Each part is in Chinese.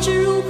知如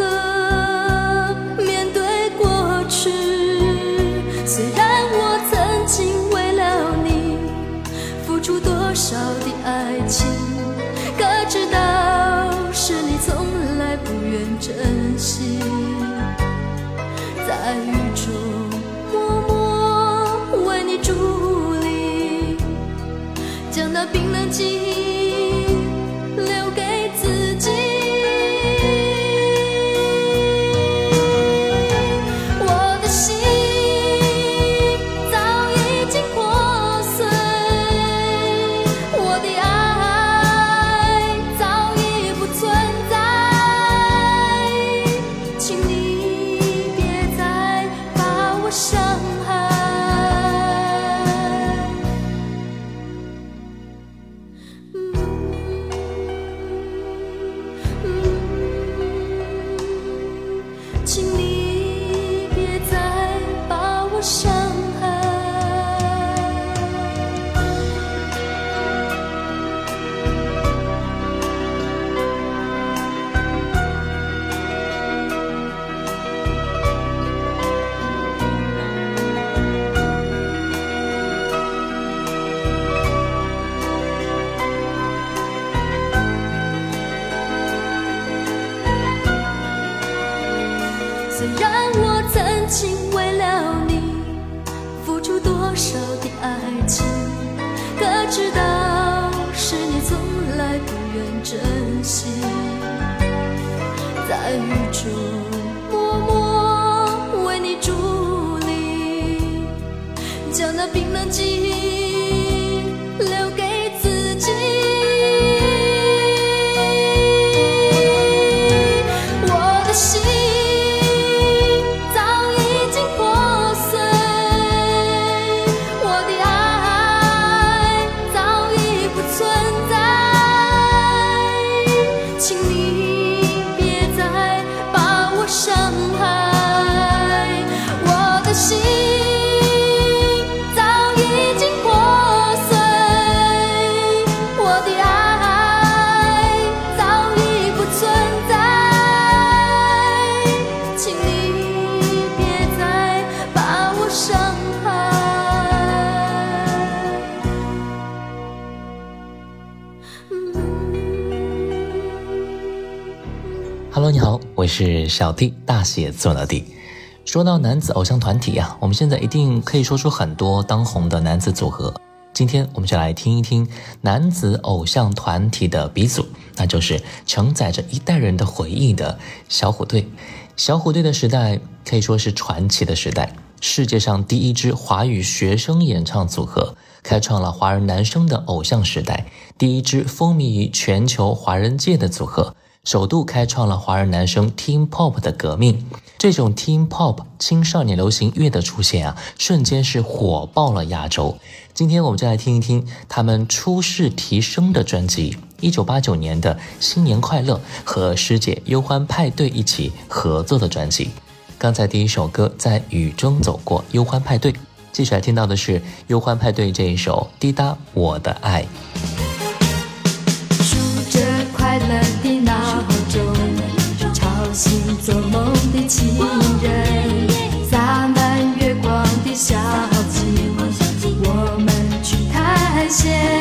珍惜，在雨中默默为你伫立，将那冰冷记忆我是小 T，大写字母的 D。说到男子偶像团体呀、我们现在一定可以说出很多当红的男子组合。今天我们就来听一听男子偶像团体的鼻祖，那就是承载着一代人的回忆的小虎队。小虎队的时代可以说是传奇的时代，世界上第一支华语学生演唱组合，开创了华人男生的偶像时代，第一支风靡于全球华人界的组合。首度开创了华人男生 Teen Pop 的革命。这种 Teen Pop 青少年流行乐的出现啊，瞬间是火爆了亚洲。今天我们就来听一听他们初试提升的专辑，一九八九年的新年快乐和师姐忧欢派对一起合作的专辑。刚才第一首歌在雨中走过，忧欢派对。接下来听到的是忧欢派对这一首滴答我的爱。数着快乐情人，洒满月光的小径，我们去探险。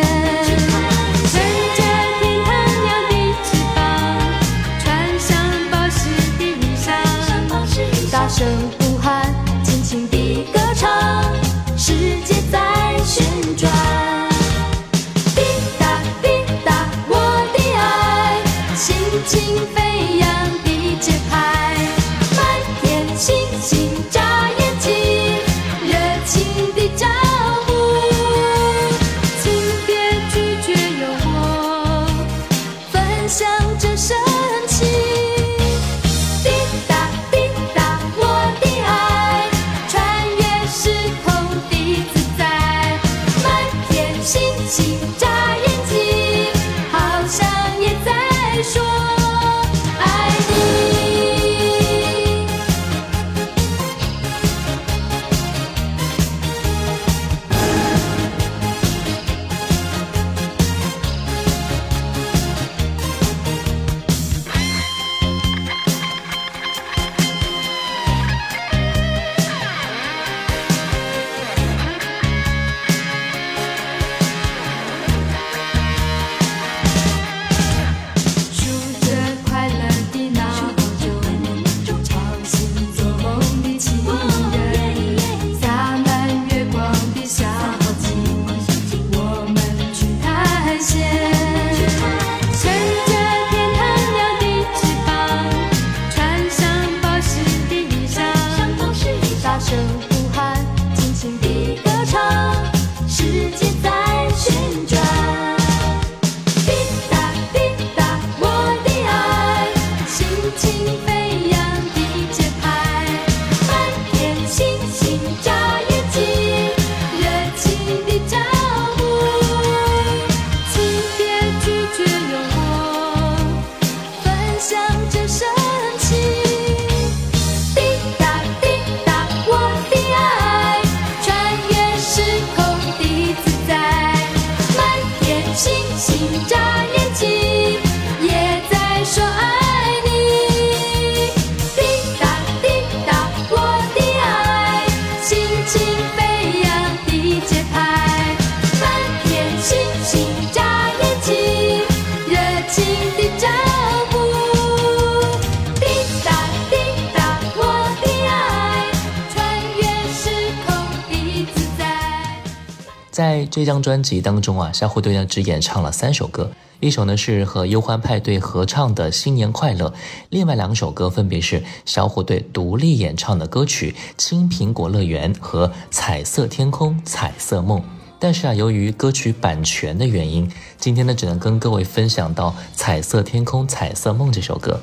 在这张专辑当中啊，小虎队呢只演唱了三首歌，一首呢是和忧欢派对合唱的《新年快乐》，另外两首歌分别是小虎队独立演唱的歌曲《青苹果乐园》和《彩色天空彩色梦》。但是啊，由于歌曲版权的原因，今天呢只能跟各位分享到《彩色天空彩色梦》这首歌。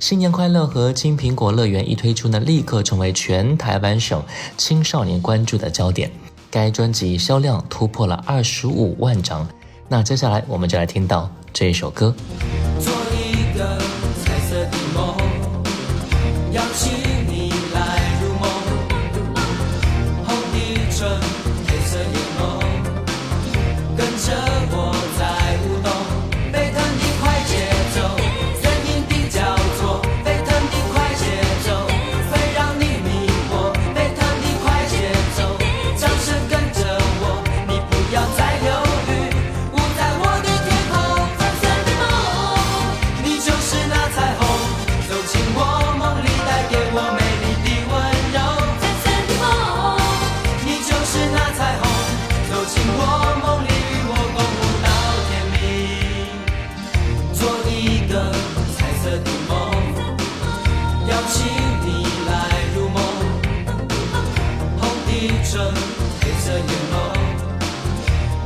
新年快乐和金苹果乐园一推出呢，立刻成为全台湾省青少年关注的焦点。该专辑销量突破了二十五万张。那接下来我们就来听到这一首歌。做一个彩色的梦，邀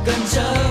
跟着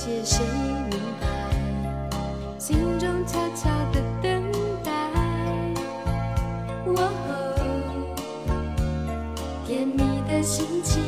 色季节，谁明白？心中悄悄的等待。哦，甜蜜的心情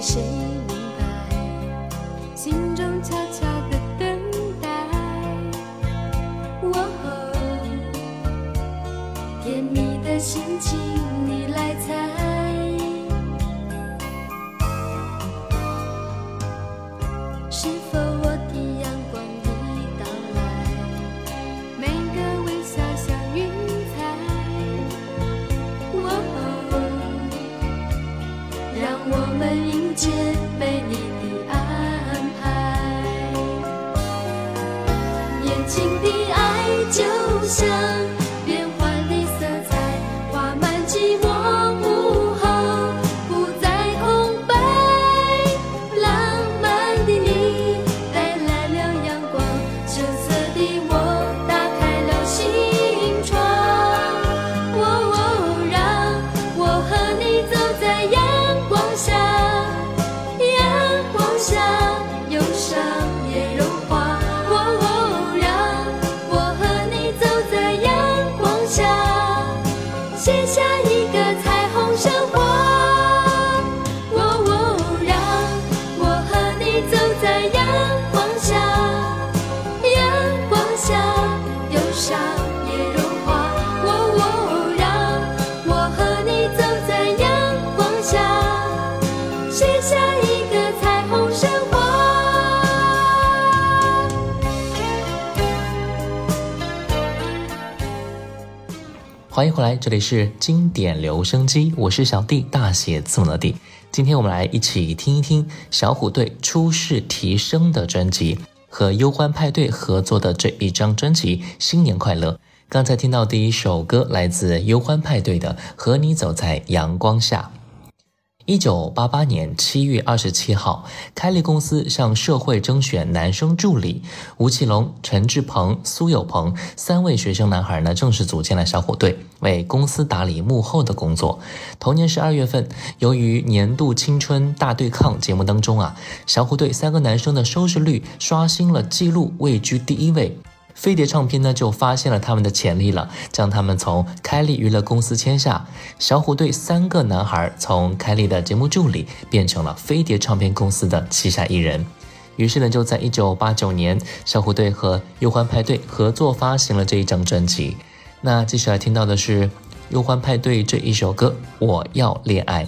谁欢迎回来，这里是经典留声机，我是小弟，大写字母的弟。今天我们来一起听一听小虎队初试提升的专辑和忧欢派对合作的这一张专辑《新年快乐》。刚才听到第一首歌来自忧欢派对的《和你走在阳光下》。一九八八年七月二十七号，开立公司向社会征选男生助理，吴奇隆、陈志鹏、苏有朋三位学生男孩呢，正式组建了小虎队，为公司打理幕后的工作。同年十二月份，由于年度青春大对抗节目当中啊，小虎队三个男生的收视率刷新了纪录，位居第一位。飞碟唱片呢就发现了他们的潜力了，将他们从开利娱乐公司签下。小虎队三个男孩从开利的节目助理变成了飞碟唱片公司的旗下艺人。于是呢，就在一九八九年，小虎队和忧欢派对合作发行了这一张专辑。那接下来听到的是忧欢派对这一首歌《我要恋爱》。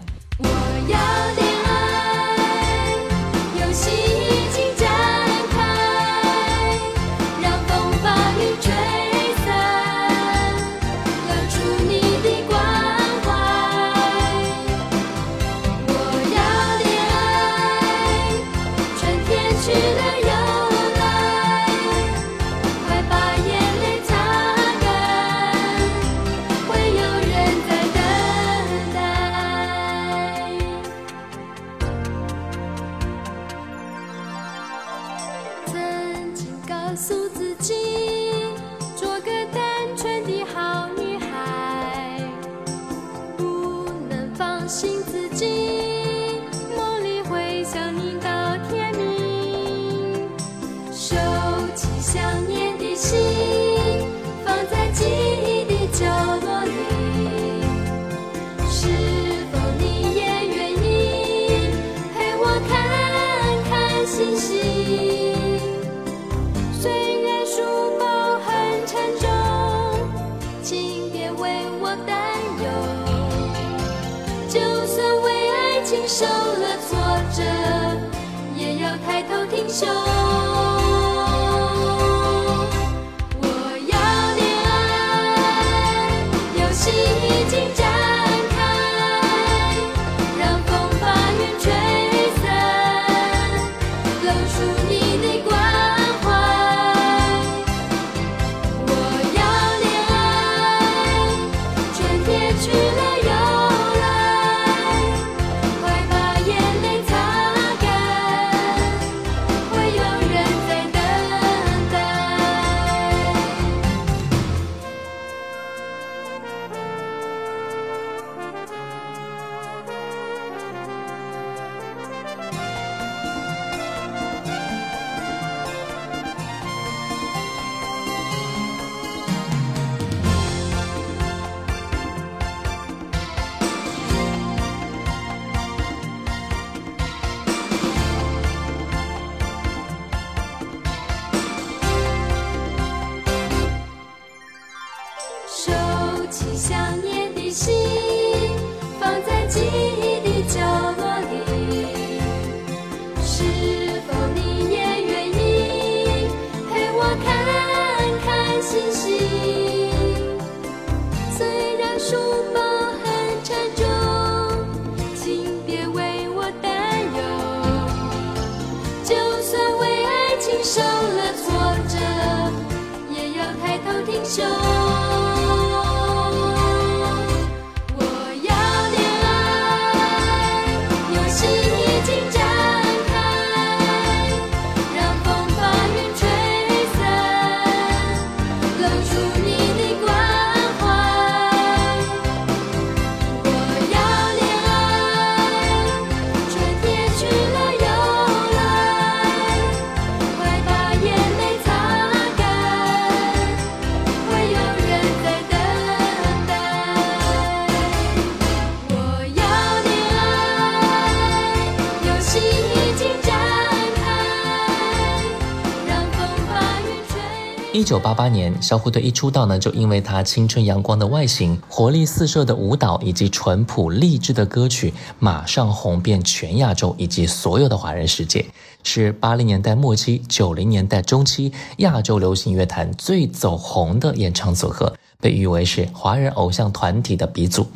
告诉自己，心。一九八八年，小虎队一出道呢，就因为他青春阳光的外形、活力四射的舞蹈以及淳朴励志的歌曲，马上红遍全亚洲以及所有的华人世界，是八零年代末期、九零年代中期亚洲流行乐坛最走红的演唱组合，被誉为是华人偶像团体的鼻祖。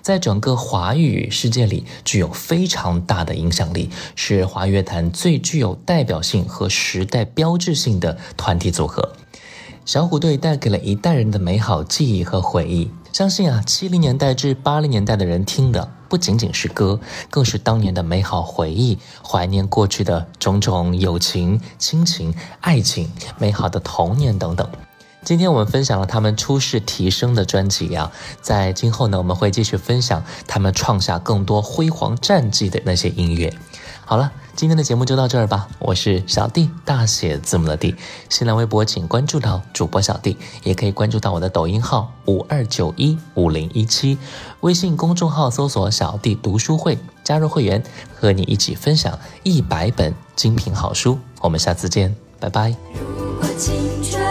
在整个华语世界里具有非常大的影响力，是华语乐坛最具有代表性和时代标志性的团体组合。小虎队带给了一代人的美好记忆和回忆。相信啊，七零年代至八零年代的人听的不仅仅是歌，更是当年的美好回忆，怀念过去的种种友情、亲情、爱情、美好的童年等等。今天我们分享了他们出世提升的专辑啊，在今后呢，我们会继续分享他们创下更多辉煌战绩的那些音乐。好了，今天的节目就到这儿吧。我是小弟，大写字母的弟。新浪微博请关注到主播小弟，也可以关注到我的抖音号五二九一五零一七，微信公众号搜索“小弟读书会”，加入会员，和你一起分享一百本精品好书。我们下次见，拜拜。如果青春